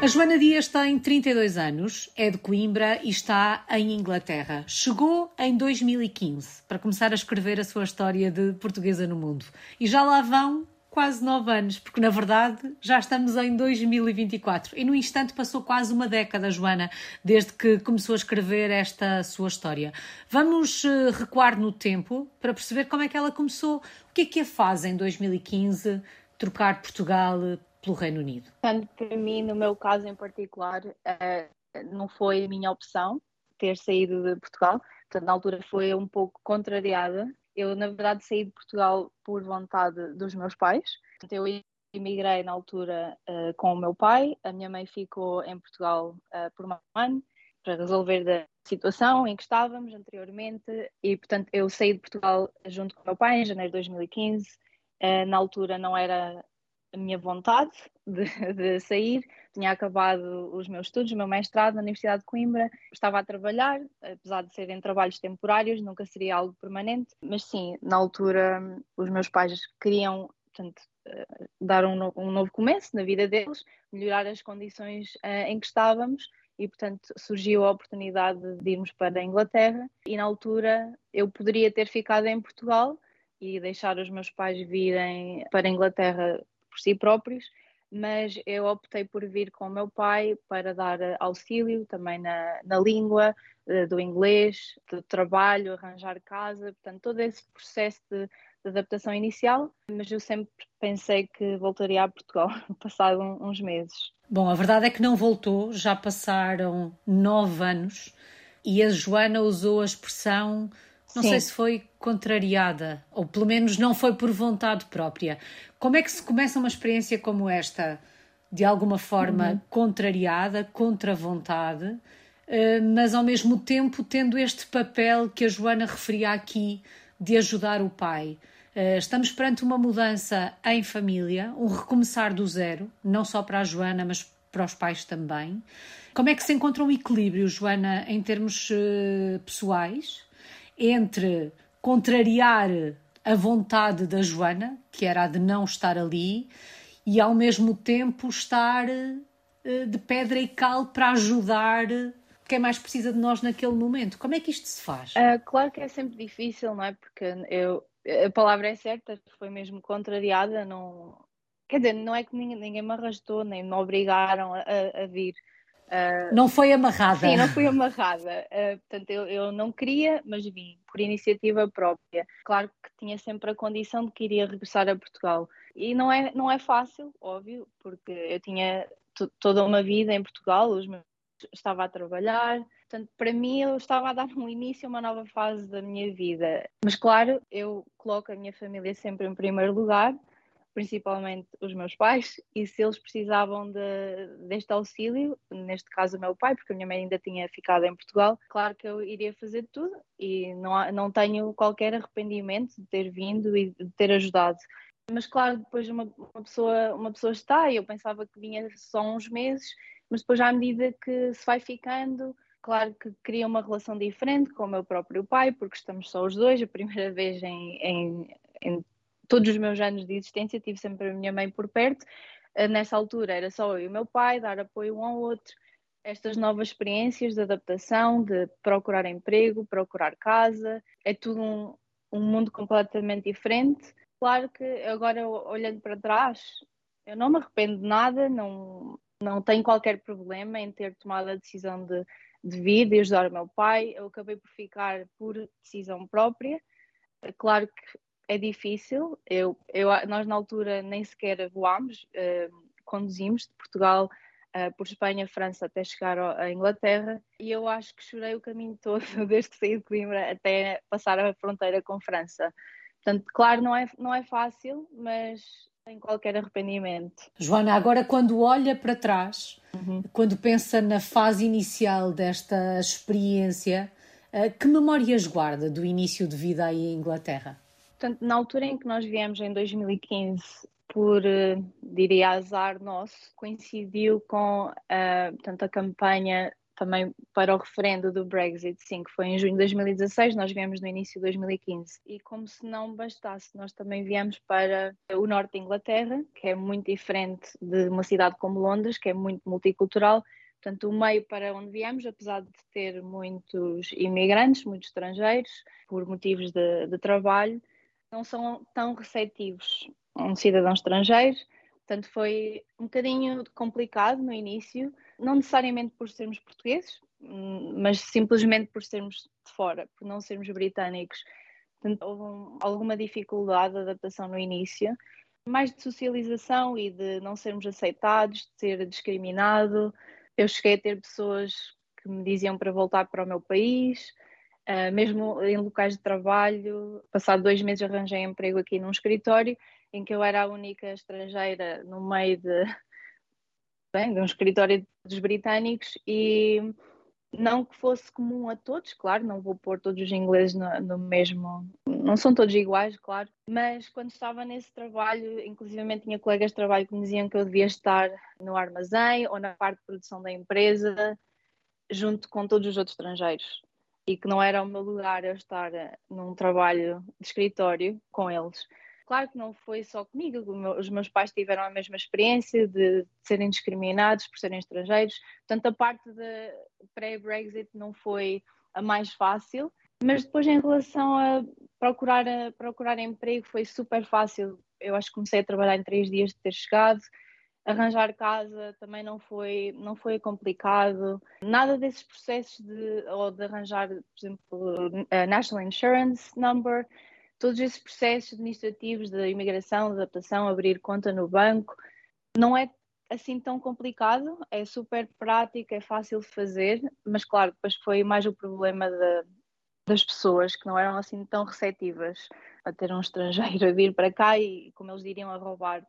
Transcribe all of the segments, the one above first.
A Joana Dias tem 32 anos, é de Coimbra e está em Inglaterra. Chegou em 2015 para começar a escrever a sua história de portuguesa no mundo. E já lá vão quase nove anos, porque na verdade já estamos em 2024 e no instante passou quase uma década, Joana, desde que começou a escrever esta sua história. Vamos eh, recuar no tempo para perceber como é que ela começou, o que é que a faz em 2015 trocar Portugal pelo Reino Unido? Tanto para mim, no meu caso em particular, uh, não foi a minha opção ter saído de Portugal. Portanto, na altura foi um pouco contrariada. Eu, na verdade, saí de Portugal por vontade dos meus pais. Portanto, eu emigrei na altura uh, com o meu pai. A minha mãe ficou em Portugal uh, por um ano para resolver da situação em que estávamos anteriormente. E, portanto, eu saí de Portugal junto com o meu pai em janeiro de 2015. Uh, na altura não era a minha vontade de, de, sair. Tinha acabado os meus estudos, o meu mestrado na Universidade de Coimbra. Estava a trabalhar, apesar de serem trabalhos temporários, nunca seria algo permanente. Mas sim, na altura, os meus pais queriam portanto, eh, dar um novo, um novo começo na vida deles, melhorar as condições uh, em que estávamos e, portanto, surgiu a oportunidade de irmos para a Inglaterra. E na altura eu poderia ter ficado em Portugal e deixar os meus pais virem para a Inglaterra por si próprios, mas eu optei por vir com o meu pai para dar auxílio também na, na língua, eh, do inglês, do trabalho, arranjar casa, portanto, todo esse processo de, de adaptação inicial, mas eu sempre pensei que voltaria a Portugal passado uns meses. Bom, a verdade é que não voltou, já passaram nove anos e a Joana usou a expressão não Sim. sei se foi contrariada, ou pelo menos não foi por vontade própria. Como é que se começa uma experiência como esta, de alguma forma uhum. contrariada, contra vontade, eh, mas ao mesmo tempo tendo este papel que a Joana referia aqui de ajudar o pai? Eh, estamos perante uma mudança em família, um recomeçar do zero, não só para a Joana, mas para os pais também. Como é que se encontra um equilíbrio, Joana, em termos uh, pessoais, entre contrariar a vontade da Joana, que era a de não estar ali, e ao mesmo tempo estar uh, de pedra e cal para ajudar quem mais precisa de nós naquele momento. Como é que isto se faz? Uh, claro que é sempre difícil, não é? Porque eu, a palavra é certa, foi mesmo contrariada, não. Quer dizer, não é que ninguém, ninguém me arrastou, nem me obrigaram a, a vir. Uh, não foi amarrada. Sim, não fui amarrada. Uh, portanto, eu, eu não queria, mas vim por iniciativa própria. Claro que tinha sempre a condição de que iria regressar a Portugal. E não é, não é fácil, óbvio, porque eu tinha toda uma vida em Portugal, os meus estava a trabalhar, portanto, para mim eu estava a dar um início a uma nova fase da minha vida. Mas claro, eu coloco a minha família sempre em primeiro lugar principalmente os meus pais, e se eles precisavam de, deste auxílio, neste caso o meu pai, porque a minha mãe ainda tinha ficado em Portugal, claro que eu iria fazer tudo e não, não tenho qualquer arrependimento de ter vindo e de ter ajudado. Mas claro, depois uma, uma, pessoa, uma pessoa está, e eu pensava que vinha só uns meses, mas depois à medida que se vai ficando, claro que cria uma relação diferente com o meu próprio pai, porque estamos só os dois, a primeira vez em, em, em todos os meus anos de existência tive sempre a minha mãe por perto. Eh, nessa altura era só eu e o meu pai, dar apoio um ao outro. Estas novas experiências de adaptação, de procurar emprego, procurar casa, é tudo um, um mundo completamente diferente. Claro que agora olhando para trás, eu não me arrependo de nada, não, não tenho qualquer problema em ter tomado a decisão de, de vir, de ajudar o meu pai. Eu acabei por ficar por decisão própria. Claro que é difícil. Eu, eu, nós, na altura, nem sequer voámos, uh, conduzimos de Portugal uh, por Espanha, França, até chegar à Inglaterra. E eu acho que chorei o caminho todo, desde que saí de Coimbra até passar a fronteira com França. Portanto, claro, não é, não é fácil, mas sem qualquer arrependimento. Joana, agora quando olha para trás, uhum. quando pensa na fase inicial desta experiência, uh, que memórias guarda do início de vida aí em Inglaterra? Portanto, na altura em que nós viemos, em 2015, por, uh, diria, azar nosso, coincidiu com uh, portanto, a campanha também para o referendo do Brexit, sim, que foi em junho de 2016, nós viemos no início de 2015. E como se não bastasse, nós também viemos para o norte da Inglaterra, que é muito diferente de uma cidade como Londres, que é muito multicultural. Portanto, o meio para onde viemos, apesar de ter muitos imigrantes, muitos estrangeiros, por motivos de, de trabalho, não são tão receptivos a um cidadão estrangeiro. Portanto, foi um bocadinho complicado no início, não necessariamente por sermos portugueses, mas simplesmente por sermos de fora, por não sermos britânicos. Portanto, houve um, alguma dificuldade de adaptação no início, mais de socialização e de não sermos aceitados, de ser discriminado. Eu cheguei a ter pessoas que me diziam para voltar para o meu país, uh, mesmo em locais de trabalho. Passado dois meses arranjei emprego aqui num escritório em que eu era a única estrangeira no meio de, bem, de um escritório dos britânicos e não que fosse comum a todos, claro, não vou pôr todos os ingleses no, no, mesmo, não são todos iguais, claro, mas quando estava nesse trabalho, inclusivamente tinha colegas de trabalho que me diziam que eu devia estar no armazém ou na parte de produção da empresa, junto com todos os outros estrangeiros, e que não era o meu lugar eu estar num trabalho de escritório com eles. Claro que não foi só comigo, os meus pais tiveram a mesma experiência de serem discriminados por serem estrangeiros, portanto, a parte de pré-Brexit não foi a mais fácil, mas depois, em relação a procurar, a procurar emprego, foi super fácil. Eu acho que comecei a trabalhar em três dias de ter chegado. Arranjar casa também não foi, não foi complicado. Nada desses processos de, ou de arranjar, por exemplo, a National Insurance Number, todos esses processos administrativos de imigração, adaptação, abrir conta no banco, não é assim tão complicado, é super prático, é fácil de fazer, mas claro, depois foi mais o problema de, das pessoas que não eram assim tão receptivas a ter um estrangeiro a vir para cá e, como eles diriam, a roubar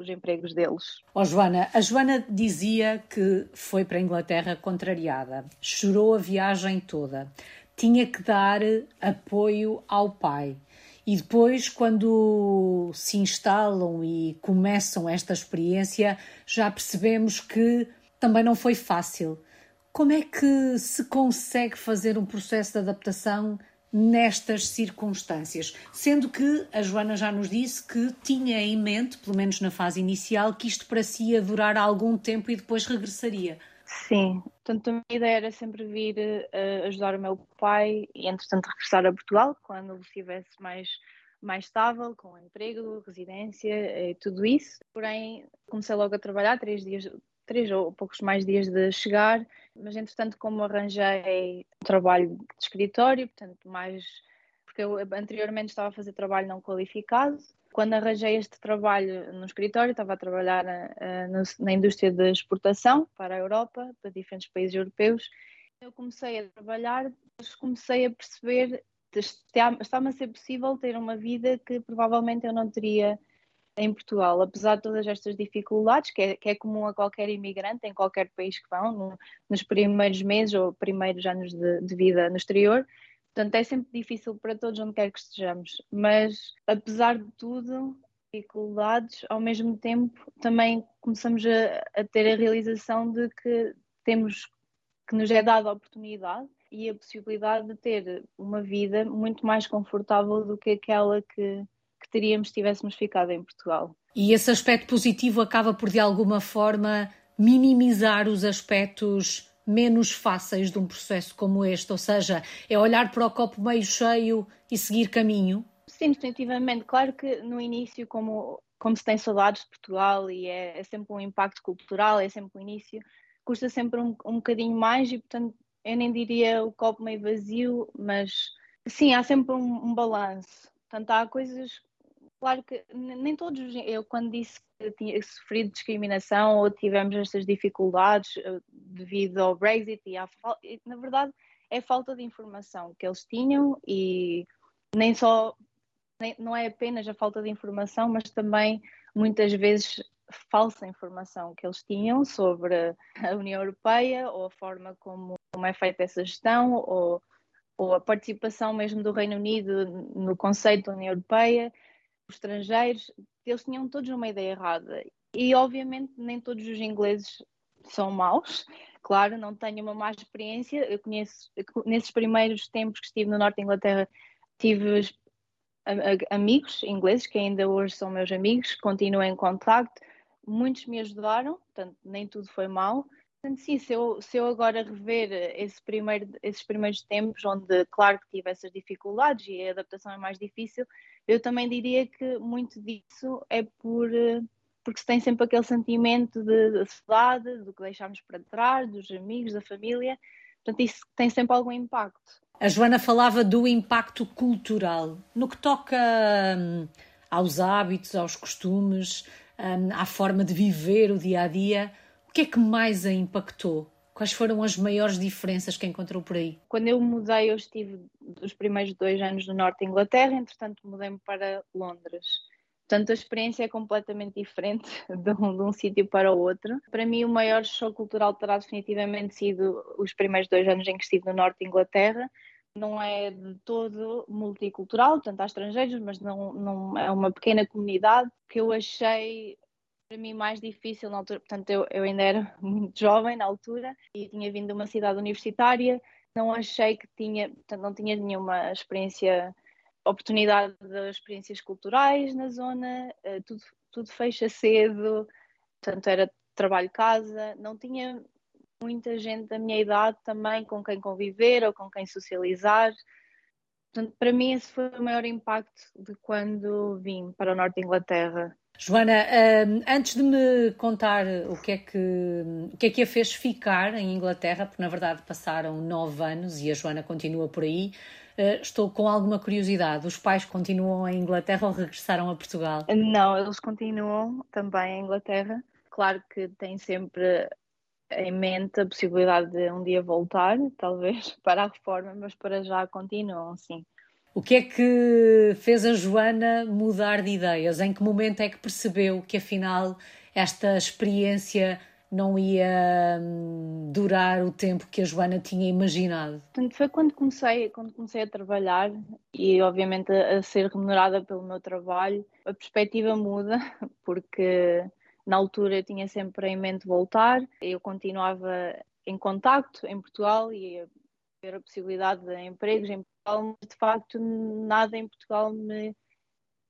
os empregos deles. Oh, Joana, a Joana dizia que foi para a Inglaterra contrariada, chorou a viagem toda, tinha que dar apoio ao pai. E depois, quando se instalam e começam esta experiência, já percebemos que também não foi fácil. Como é que se consegue fazer um processo de adaptação nestas circunstâncias? Sendo que a Joana já nos disse que tinha em mente, pelo menos na fase inicial, que isto para si ia durar algum tempo e depois regressaria. Sim, portanto a minha ideia era sempre vir uh, ajudar o meu pai e entretanto regressar a Portugal quando ele estivesse mais, mais estável, com emprego, residência e tudo isso. Porém, comecei logo a trabalhar, três dias, três ou poucos mais dias de chegar, mas entretanto como arranjei trabalho de escritório, portanto mais porque eu anteriormente estava a fazer trabalho não qualificado, quando arranjei este trabalho no escritório, estava a trabalhar na, na indústria de exportação para a Europa, para diferentes países europeus. Eu comecei a trabalhar, comecei a perceber está-me a ser possível ter uma vida que provavelmente eu não teria em Portugal, apesar de todas estas dificuldades, que é, que é comum a qualquer imigrante em qualquer país que vão, no, nos primeiros meses ou primeiros anos de, de vida no exterior, Portanto, é sempre difícil para todos onde quer que estejamos, mas apesar de tudo, dificuldades, ao mesmo tempo também começamos a, a, ter a realização de que temos que nos é dada a oportunidade e a possibilidade de ter uma vida muito mais confortável do que aquela que, que teríamos se tivéssemos ficado em Portugal. E esse aspecto positivo acaba por de alguma forma minimizar os aspectos menos fáceis de um processo como este? Ou seja, é olhar para o copo meio cheio e seguir caminho? Sim, definitivamente. Claro que no início, como, como se tem saudades de Portugal e é, é sempre um impacto cultural, é sempre um início, custa sempre um, um bocadinho mais e, portanto, eu nem diria o copo meio vazio, mas sim, há sempre um, um balanço. Portanto, há coisas Claro que nem todos, eu quando disse que tinha sofrido discriminação ou tivemos estas dificuldades eh, devido ao Brexit e à, na verdade é falta de informação que eles tinham e nem só, nem, não é apenas a falta de informação, mas também muitas vezes falsa informação que eles tinham sobre a União Europeia ou a forma como, como é feita essa gestão ou, ou a participação mesmo do Reino Unido no conceito da União Europeia estrangeiros, eles tinham todos uma ideia errada. E obviamente nem todos os ingleses são maus, Claro, não tenho uma má experiência. Eu conheço, nesses primeiros tempos que estive no norte da Inglaterra, tive amigos ingleses que ainda hoje são meus amigos, continuo em contacto. Muitos me ajudaram, portanto, nem tudo foi mal. Portanto, sim, se eu, se eu agora rever esse primeiro, esses primeiros tempos, onde, claro que tive essas dificuldades e a adaptação é mais difícil, eu também diria que muito disso é por porque se tem sempre aquele sentimento de, de saudade, do que deixámos para trás, dos amigos, da família. Portanto, isso tem sempre algum impacto. A Joana falava do impacto cultural. No que toca hum, aos hábitos, aos costumes, hum, à forma de viver o dia a dia, o que é que mais a impactou? Quais foram as maiores diferenças que encontrou por aí? Quando eu mudei, eu estive os primeiros dois anos no norte da Inglaterra, entretanto mudei-me para Londres. Portanto, a experiência é completamente diferente de um, de um sítio para o outro. Para mim, o maior choque cultural terá definitivamente sido os primeiros dois anos em que estive no norte da Inglaterra. Não é de todo multicultural, portanto, há estrangeiros, mas não, não é uma pequena comunidade que eu achei para mim mais difícil na altura. Portanto, eu, eu ainda era muito jovem na altura e tinha vindo de uma cidade universitária. Não achei que tinha, portanto, não tinha nenhuma experiência oportunidade de experiências culturais na zona, eh, tudo, tudo fecha cedo, portanto era trabalho-casa, não tinha muita gente da minha idade também com quem conviver ou com quem socializar. Portanto, para mim esse foi o maior impacto de quando vim para o norte da Inglaterra. Joana, antes de me contar o que, é que, o que é que a fez ficar em Inglaterra, porque na verdade passaram nove anos e a Joana continua por aí, eh, estou com alguma curiosidade. Os pais continuam em Inglaterra ou regressaram a Portugal? Não, eles continuam também em Inglaterra. Claro que têm sempre em mente a possibilidade de um dia voltar, talvez, para a reforma, mas para já continuam, sim. O que é que fez a Joana mudar de ideias? Em que momento é que percebeu que afinal esta experiência não ia hum, durar o tempo que a Joana tinha imaginado? Portanto, foi quando comecei, quando comecei a trabalhar e, obviamente, a, ser remunerada pelo meu trabalho, a perspectiva muda, porque na altura eu tinha sempre em mente voltar, eu continuava em contacto em Portugal e ver a possibilidade de empregos em Portugal, mas de facto nada em Portugal me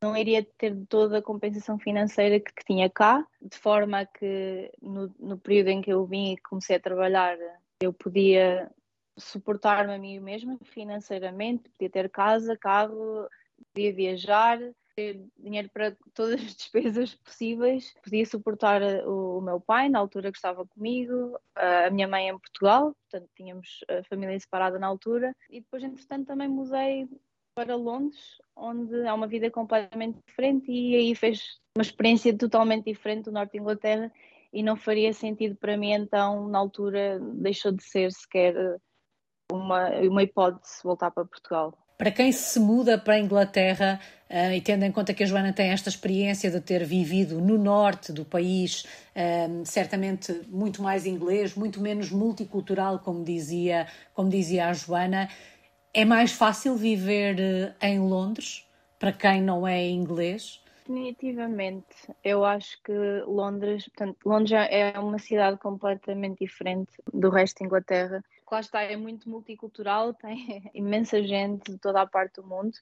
não iria ter toda a compensação financeira que, que tinha cá, de forma que no, no, período em que eu vim e comecei a trabalhar, eu podia suportar-me a mim mesma financeiramente, podia ter casa, carro, podia viajar, ter dinheiro para todas as despesas possíveis, podia suportar o, o meu pai na altura que estava comigo, a minha mãe em Portugal, portanto tínhamos a família separada na altura, e depois entretanto também mudei para Londres, onde há uma vida completamente diferente e aí fez uma experiência totalmente diferente do norte de Inglaterra e não faria sentido para mim então, na altura, deixou de ser sequer uma, uma hipótese voltar para Portugal. Para quem se muda para a Inglaterra, uh, e tendo em conta que a Joana tem esta experiência de ter vivido no norte do país, uh, certamente muito mais inglês, muito menos multicultural, como dizia, como dizia a Joana, é mais fácil viver eh, em Londres para quem não é inglês? Definitivamente. Eu acho que Londres, portanto, Londres é uma cidade completamente diferente do resto da Inglaterra. Lá está, é muito multicultural, tem imensa gente de toda a parte do mundo.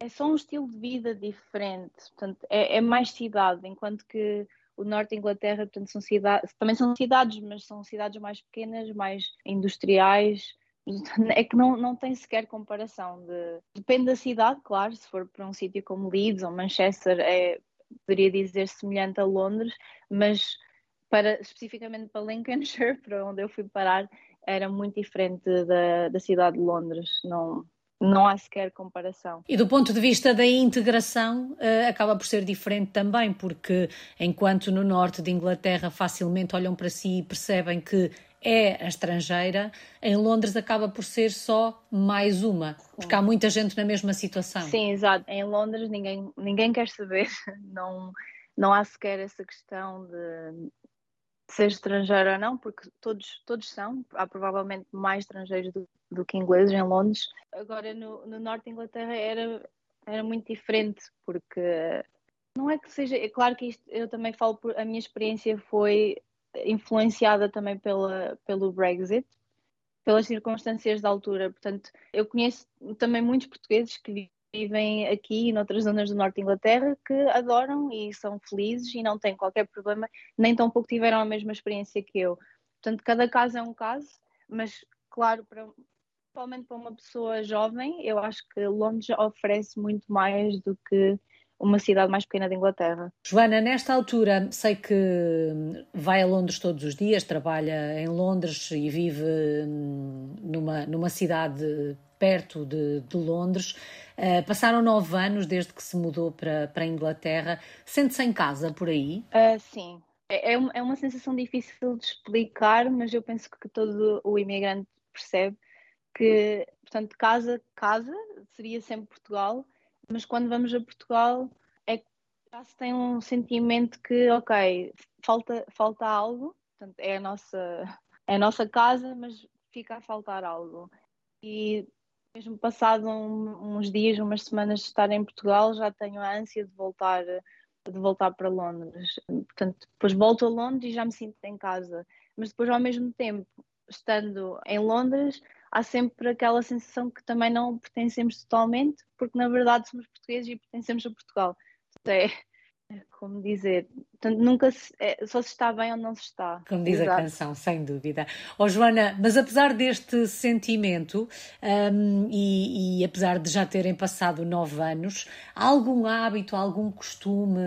É só um estilo de vida diferente, portanto, é, é mais cidade, enquanto que o norte da Inglaterra, portanto, são cidades, também são cidades, mas são cidades mais pequenas, mais industriais, é que não, não tem sequer comparação. De... Depende da cidade, claro, se for para um sítio como Leeds ou Manchester, é, poderia dizer semelhante a Londres, mas para, especificamente para Lincolnshire, para onde eu fui parar, era muito diferente da, da cidade de Londres. Não, não há sequer comparação. E do ponto de vista da integração, uh, acaba por ser diferente também, porque enquanto no norte de Inglaterra facilmente olham para si e percebem que é estrangeira, em Londres acaba por ser só mais uma, porque há muita gente na mesma situação. Sim, exato. Em Londres ninguém, ninguém quer saber, não, não há sequer essa questão de ser estrangeiro ou não, porque todos, todos são, há provavelmente mais estrangeiros do, do que ingleses em Londres. Agora no, no norte da Inglaterra era, era muito diferente, porque não é que seja, é claro que isto, eu também falo por, a minha experiência foi influenciada também pela, pelo Brexit, pelas circunstâncias da altura. Portanto, eu conheço também muitos portugueses que vivem aqui e noutras zonas do norte de Inglaterra que adoram e são felizes e não têm qualquer problema, nem tão pouco tiveram a mesma experiência que eu. Portanto, cada caso é um caso, mas claro, para, principalmente para uma pessoa jovem, eu acho que Londres oferece muito mais do que uma cidade mais pequena da Inglaterra. Joana, nesta altura, sei que vai a Londres todos os dias, trabalha em Londres e vive hum, numa, numa cidade perto de, de Londres. Uh, passaram nove anos desde que se mudou para, para a Inglaterra. Sente-se em casa por aí? Uh, sim. É, é, é uma sensação difícil de explicar, mas eu penso que todo o imigrante percebe que, portanto, casa, casa seria sempre Portugal, mas quando vamos a Portugal é que já se tem um sentimento que, ok, falta, falta algo, portanto, é a nossa, é a nossa casa, mas fica a faltar algo. E mesmo passado um, uns dias, umas semanas de estar em Portugal, já tenho a ânsia de voltar de voltar para Londres. Portanto, depois volto a Londres e já me sinto em casa. Mas depois, ao mesmo tempo, estando em Londres, há sempre aquela sensação que também não pertencemos totalmente, porque na verdade somos portugueses e pertencemos a Portugal. É, é, como dizer, portanto, nunca se, é, só se está bem ou não se está. Como diz Exato. a canção, sem dúvida. Ó oh, Joana, mas apesar deste sentimento um, e, e, apesar de já terem passado nove anos, há algum hábito, algum costume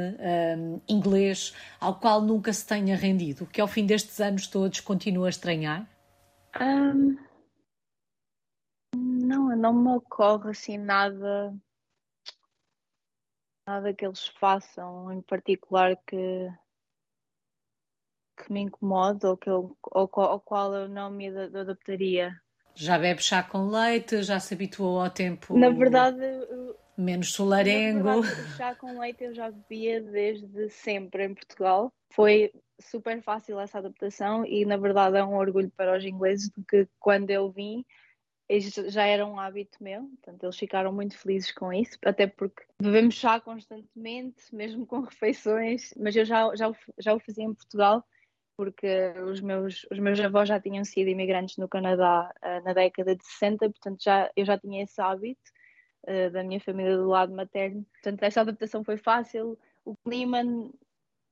um, inglês ao qual nunca se tenha rendido, que ao fim destes anos todos continua a estranhar? Um, não, não me ocorre assim nada nada que eles façam em particular que, que me incomode ou que eu, ao qual eu não me adaptaria. Já bebe chá com leite, já se habituou ao tempo na verdade, menos solarengo. Verdade, chá com leite eu já bebia desde sempre em Portugal. Foi super fácil essa adaptação e na verdade é um orgulho para os ingleses de que quando eu vim já era um hábito meu, portanto eles ficaram muito felizes com isso, até porque bebemos chá constantemente, mesmo com refeições, mas eu já, já, já o fazia em Portugal, porque os meus, os meus avós já tinham sido imigrantes no Canadá uh, na década de 60, portanto já, eu já tinha esse hábito uh, da minha família do lado materno, portanto essa adaptação foi fácil, o clima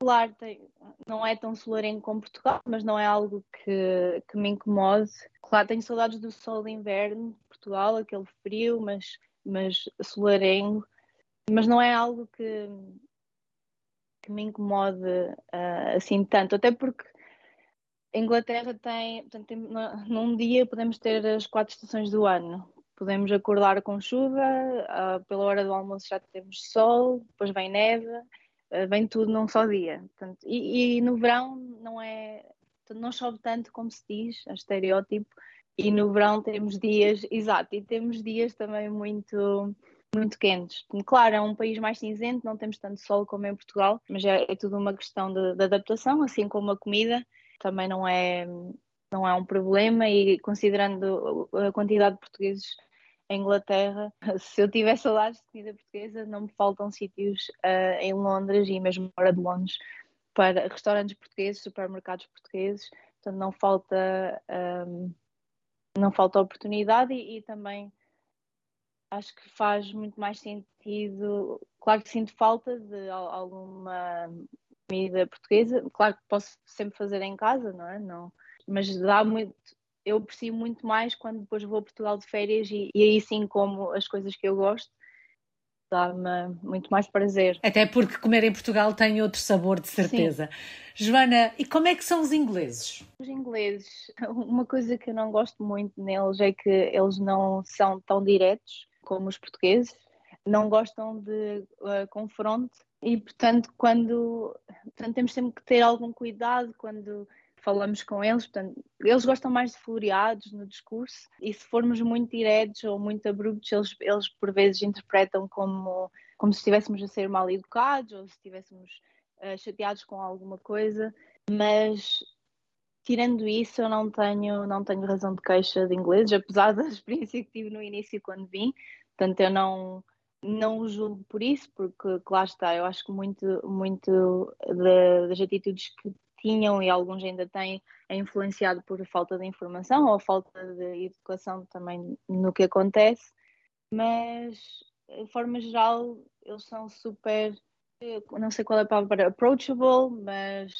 Claro, tem, não é tão solarengo como Portugal, mas não é algo que, que me incomode. Claro, tenho saudades do sol de inverno, Portugal, aquele frio, mas, mas solarengo. Mas não é algo que, que me incomode uh, assim tanto, até porque a Inglaterra tem, portanto, tem, num dia podemos ter as quatro estações do ano. Podemos acordar com chuva, uh, pela hora do almoço já temos sol, depois vem neve vem tudo num só dia. Portanto, e, e, no verão não é. Não chove tanto como se diz, é estereótipo, e no verão temos dias, exato, e temos dias também muito, muito quentes. Claro, é um país mais cinzento, não temos tanto sol como em Portugal, mas é, é tudo uma questão de, de, adaptação, assim como a comida também não é, não é um problema, e considerando a quantidade de portugueses em Inglaterra, se eu tiver saudades de comida portuguesa, não me faltam sítios uh, em Londres e mesmo fora de Londres para restaurantes portugueses, supermercados portugueses, portanto não falta um, não falta oportunidade e, e, também acho que faz muito mais sentido. Claro que sinto falta de alguma comida portuguesa, claro que posso sempre fazer em casa, não é? Não, mas dá muito eu aprecio muito mais quando depois vou a Portugal de férias e, e aí sim como as coisas que eu gosto dá-me muito mais prazer. Até porque comer em Portugal tem outro sabor, de certeza. Sim. Joana, e como é que são os ingleses? Os ingleses, uma coisa que eu não gosto muito neles é que eles não são tão diretos como os portugueses, não gostam de uh, confronto e, portanto, quando portanto, temos sempre que ter algum cuidado quando falamos com eles, portanto, eles gostam mais de floreados no discurso e se formos muito diretos ou muito abruptos, eles, eles por vezes interpretam como, como se estivéssemos a ser mal educados ou se estivéssemos uh, chateados com alguma coisa, mas tirando isso eu não tenho, não tenho razão de queixa de inglês, apesar da experiência que tive no início quando vim, portanto eu não não o julgo por isso, porque lá está, eu acho que muito, muito das atitudes que tinham e alguns ainda têm, é influenciado por falta de informação ou falta de educação também no que acontece, mas de forma geral eles são super, não sei qual é a palavra, approachable, mas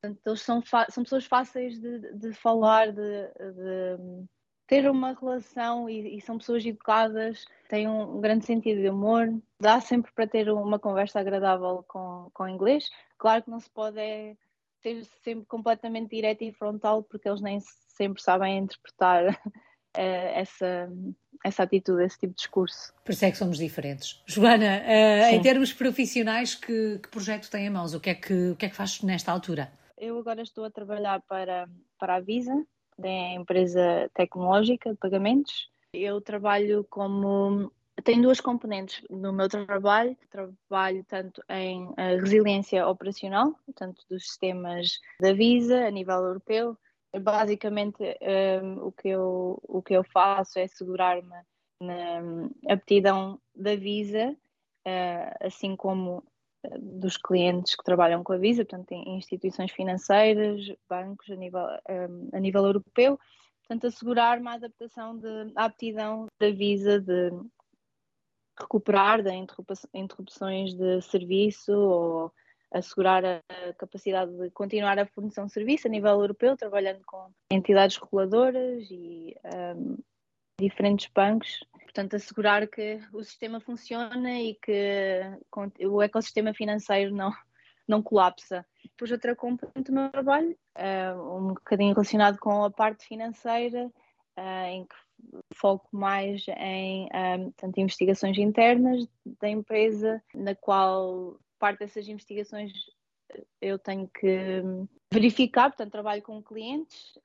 portanto, eles são, são pessoas fáceis de, de falar, de, de ter uma relação e, e, são pessoas educadas, têm um, um, grande sentido de humor, dá sempre para ter uma conversa agradável com, com inglês. Claro que não se pode é, ser sempre completamente direto e frontal, porque eles nem sempre sabem interpretar uh, essa, essa atitude, esse tipo de discurso. Por isso é que somos diferentes. Joana, uh, em termos profissionais, que, que, projeto tem em mãos? O que, é que, o que é que faz nesta altura? Eu agora estou a trabalhar para, para a Visa, é empresa tecnológica de pagamentos. Eu trabalho como. Tenho duas componentes no meu trabalho. Trabalho tanto em eh, resiliência operacional, tanto dos sistemas da Visa a nível europeu. Basicamente, um, ehm, o, que eu, o que eu faço é segurar-me na aptidão da Visa, uh, assim como dos clientes que trabalham com a Visa, portanto, em instituições financeiras, bancos a nível, um, a nível europeu, portanto, assegurar uma adaptação de aptidão da Visa de recuperar de interrupções de serviço ou assegurar a capacidade de continuar a fornecer um serviço a nível europeu, trabalhando com entidades reguladoras e um, diferentes bancos portanto, assegurar que o sistema funciona e que o ecossistema financeiro não, não colapsa. Depois, outra componente do meu trabalho, uh, um bocadinho relacionado com a parte financeira, uh, em que foco mais em um, portanto, investigações internas da empresa, na qual parte dessas investigações eu tenho que verificar, portanto, trabalho com clientes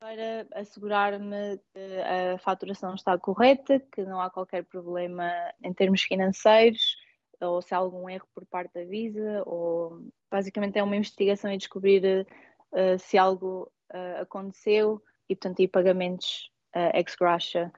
para assegurar-me que a faturação está correta, que não há qualquer problema em termos financeiros, ou se há algum erro por parte da Visa, ou basicamente é uma investigação e descobrir uh, se algo uh, aconteceu e, portanto, e pagamentos uh, ex gratia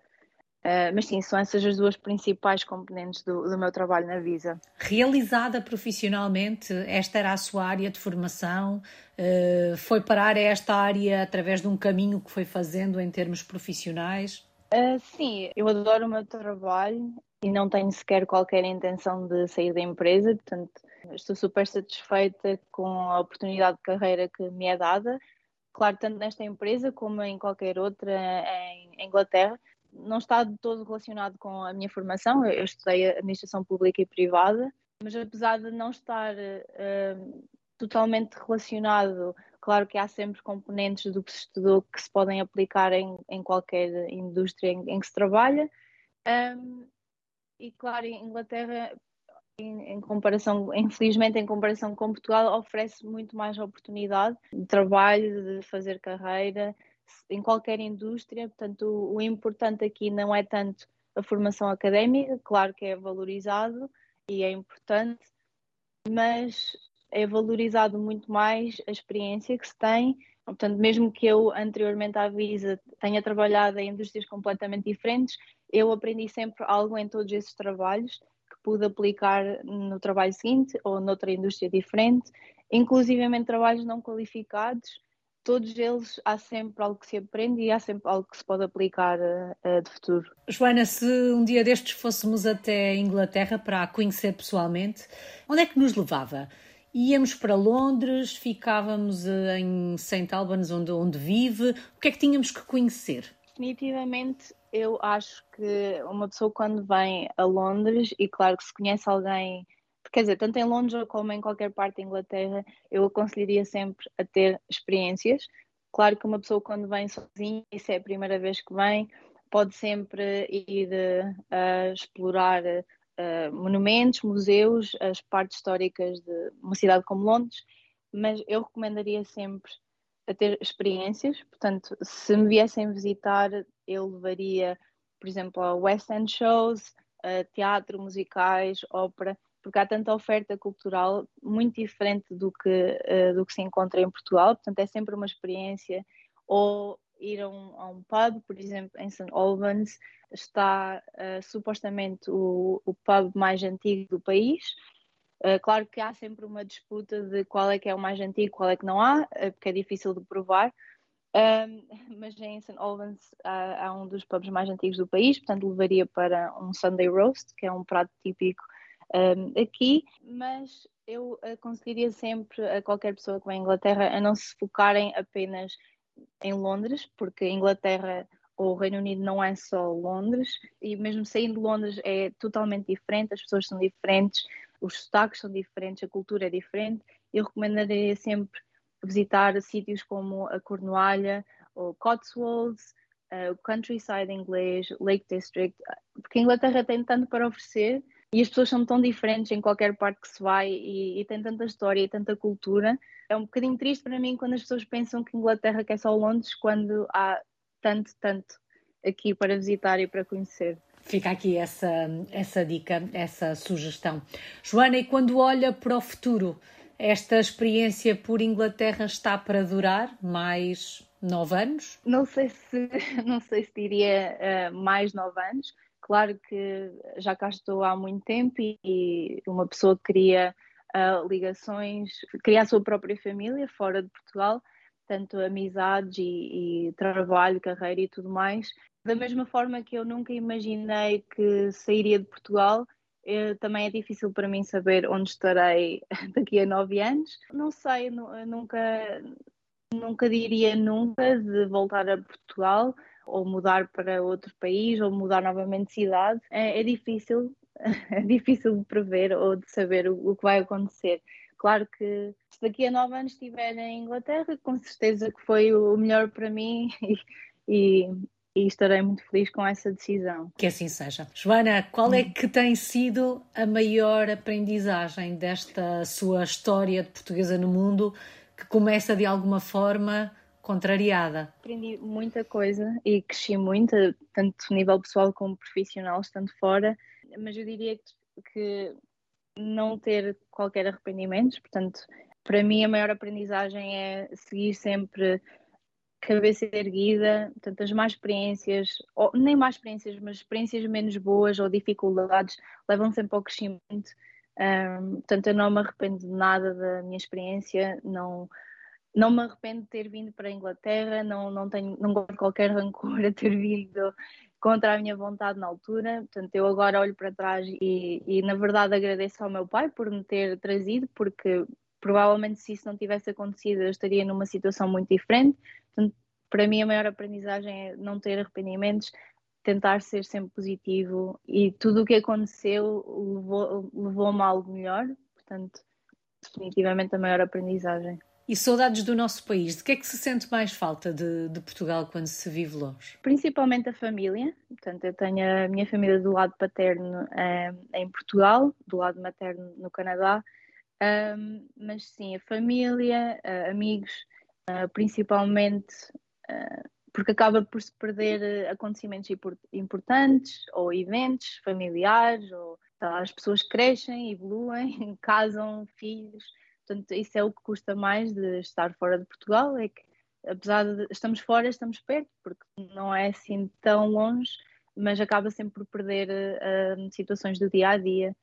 Uh, mas sim, são essas as duas principais componentes do, do, meu trabalho na Visa. Realizada profissionalmente, esta era a sua área de formação? Uh, foi parar a esta área através de um caminho que foi fazendo em termos profissionais? Uh, sim, eu adoro o meu trabalho e não tenho sequer qualquer intenção de sair da empresa, portanto, estou super satisfeita com a oportunidade de carreira que me é dada. Claro, tanto nesta empresa como em qualquer outra em Inglaterra não está de todo relacionado com a minha formação. Eu estudei administração pública e privada, mas apesar de não estar uh, totalmente relacionado, claro que há sempre componentes do que se estudou que se podem aplicar em, em qualquer indústria em, em que se trabalha. Um, e claro, em Inglaterra, em, em, comparação, infelizmente, em comparação com Portugal, oferece muito mais oportunidade de trabalho, de fazer carreira, em qualquer indústria, portanto, o, o importante aqui não é tanto a formação académica, claro que é valorizado e é importante, mas é valorizado muito mais a experiência que se tem. Portanto, mesmo que eu anteriormente à Visa tenha trabalhado em indústrias completamente diferentes, eu aprendi sempre algo em todos esses trabalhos pude aplicar no trabalho seguinte ou noutra indústria diferente, inclusivamente trabalhos não qualificados todos eles há sempre algo que se aprende e há sempre algo que se pode aplicar uh, de futuro. Joana, se um dia destes fôssemos até a Inglaterra para a conhecer pessoalmente, onde é que nos levava? Íamos para Londres, ficávamos em St. Albans, onde, onde vive. O que é que tínhamos que conhecer? Definitivamente, eu acho que uma pessoa quando vem a Londres, e claro que se conhece alguém quer dizer, tanto em Londres como em qualquer parte da Inglaterra, eu aconselharia sempre a ter experiências. Claro que uma pessoa quando vem sozinha, e se é a primeira vez que vem, pode sempre ir uh, explorar uh, monumentos, museus, as partes históricas de uma cidade como Londres, mas eu recomendaria sempre a ter experiências. Portanto, se me viessem visitar, eu levaria, por exemplo, a West End Shows, teatro, musicais, ópera porque há tanta oferta cultural muito diferente do que, uh, do que se encontra em Portugal, portanto é sempre uma experiência, ou ir a um, a um pub, por exemplo, em St. Albans, está uh, supostamente o, o pub mais antigo do país, Uh, claro que há sempre uma disputa de qual é que é o mais antigo, qual é que não há, porque é difícil de provar. Um, mas em St. Albans há, um dos pubs mais antigos do país, portanto levaria para um Sunday Roast, que é um prato típico um, aqui, mas eu aconselharia sempre a qualquer pessoa que vem à Inglaterra a não se focarem apenas em Londres, porque a Inglaterra ou o Reino Unido não é só Londres, e mesmo saindo de Londres é totalmente diferente, as pessoas são diferentes, os sotaques são diferentes, a cultura é diferente. Eu recomendaria sempre visitar sítios como a Cornualha, o Cotswolds, uh, o countryside inglês, Lake District, porque a Inglaterra tem tanto para oferecer e as pessoas são tão diferentes em qualquer parte que se vai e, e tem tanta história e tanta cultura. É um bocadinho triste para mim quando as pessoas pensam que Inglaterra quer só Londres quando há tanto, tanto aqui para visitar e para conhecer. Fica aqui essa, essa dica, essa sugestão. Joana, e quando olha para o futuro, esta experiência por Inglaterra está para durar mais nove anos? Não sei se, não sei se diria uh, mais nove anos. Claro que já cá estou há muito tempo e, uma pessoa cria uh, ligações, cria a sua própria família fora de Portugal, tanto amizades e, e trabalho, carreira e tudo mais. Da mesma forma que eu nunca imaginei que sairia de Portugal, eu, também é difícil para mim saber onde estarei daqui a nove anos. Não sei, nunca, nunca diria nunca de voltar a Portugal ou mudar para outro país ou mudar novamente de cidade. É, é difícil, é difícil de prever ou de saber o, o, que vai acontecer. Claro que se daqui a nove anos estiver em Inglaterra, com certeza que foi o melhor para mim e, e e estarei muito feliz com essa decisão. Que assim seja. Joana, qual é que tem sido a maior aprendizagem desta sua história de portuguesa no mundo que começa de alguma forma contrariada? Aprendi muita coisa e cresci muito, tanto a nível pessoal como profissional, estando fora, mas eu diria que não ter qualquer arrependimento, portanto, para mim a maior aprendizagem é seguir sempre cabeça erguida, portanto, as más experiências, ou nem más experiências, mas experiências menos boas ou dificuldades levam sempre ao crescimento. Um, portanto, eu não me arrependo de nada da minha experiência, não, não me arrependo de ter vindo para a Inglaterra, não, não tenho não gosto de qualquer rancor a ter vindo contra a minha vontade na altura. Portanto, eu agora olho para trás e, e na verdade agradeço ao meu pai por me ter trazido, porque provavelmente se isso não tivesse acontecido eu estaria numa situação muito diferente. Portanto, para mim a maior aprendizagem é não ter arrependimentos, tentar ser sempre positivo e tudo o que aconteceu levou-me levou a algo melhor. Portanto, definitivamente a maior aprendizagem. E saudades do nosso país, de que é que se sente mais falta de, de, Portugal quando se vive longe? Principalmente a família. Portanto, eu tenho a minha família do lado paterno eh, em Portugal, do lado materno no Canadá. Um, mas sim, a família, uh, amigos, uh, principalmente uh, porque acaba por se perder acontecimentos importantes ou eventos familiares, ou as pessoas crescem, evoluem, casam, filhos. Portanto, isso é o que custa mais de estar fora de Portugal, é que apesar de estamos fora, estamos perto, porque não é assim tão longe, mas acaba sempre por perder situações do dia a dia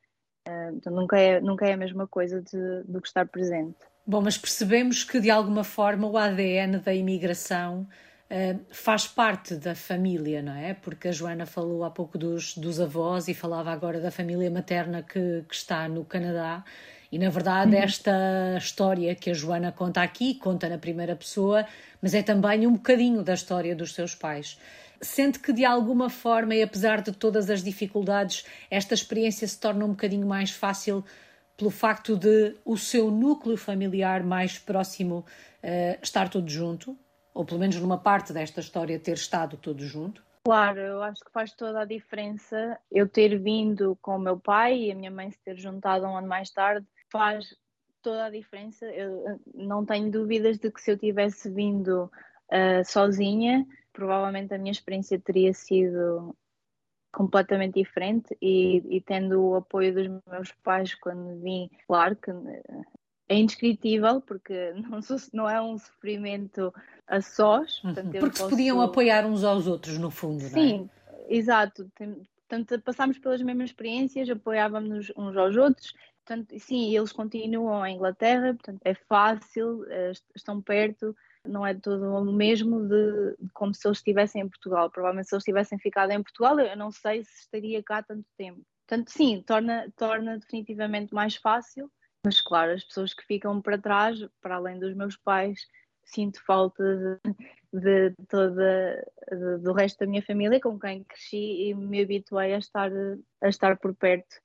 então nunca é, nunca é a mesma coisa de, do que estar presente. Bom, mas percebemos que de alguma forma o ADN da imigração uh, faz parte da família, não é? Porque a Joana falou há pouco dos, dos avós e falava agora da família materna que, que está no Canadá. E na verdade, uhum. esta história que a Joana conta aqui, conta na primeira pessoa, mas é também um bocadinho da história dos seus pais. Sente que de alguma forma, e apesar de todas as dificuldades, esta experiência se torna um bocadinho mais fácil pelo facto de o seu núcleo familiar mais próximo uh, estar todo junto, ou pelo menos numa parte desta história ter estado todo junto? Claro, eu acho que faz toda a diferença eu ter vindo com o meu pai e a minha mãe se ter juntado um ano mais tarde, faz toda a diferença. Eu não tenho dúvidas de que se eu tivesse vindo uh, sozinha, provavelmente a minha experiência teria sido completamente diferente e, e, tendo o apoio dos meus pais quando vim, claro que é indescritível porque não, não é um sofrimento a sós. Uhum. Porque posso... podiam apoiar uns aos outros, no fundo, Sim, é? exato. Portanto, passámos pelas mesmas experiências, apoiávamos uns aos outros. portanto, sim, eles continuam em Inglaterra, portanto, é fácil, eh, estão perto, não é todo o mesmo de, de, como se eles estivessem em Portugal. Provavelmente se eles tivessem ficado em Portugal, eu não sei se estaria cá tanto tempo. Portanto, sim, torna, torna definitivamente mais fácil, mas claro, as pessoas que ficam para trás, para além dos meus pais, sinto falta de, de toda de, do resto da minha família com quem cresci e me habituei a estar a estar por perto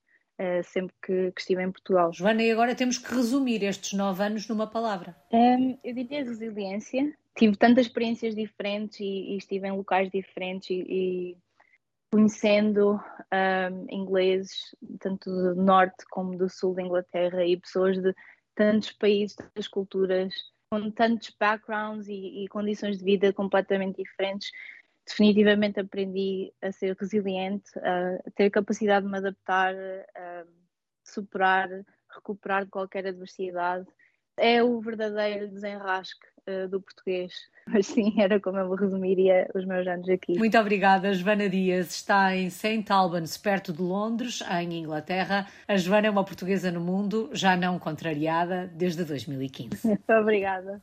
uh, sempre que, que, estive em Portugal. Joana, e agora temos que resumir estes nove anos numa palavra. Um, eu diria resiliência. Tive tantas experiências diferentes e, e estive em locais diferentes e, e conhecendo um, ingleses, tanto do norte como do sul da Inglaterra e pessoas de tantos países, tantas culturas, com tantos backgrounds e, e condições de vida completamente diferentes, definitivamente aprendi a ser resiliente, a ter capacidade de me adaptar, a superar, recuperar de qualquer adversidade. É o verdadeiro desenrasque uh, do português. Mas sim, era como eu resumiria os meus anos aqui. Muito obrigada, Joana Dias. Está em St. Albans, perto de Londres, em Inglaterra. A Joana é uma portuguesa no mundo, já não contrariada, desde 2015. obrigada.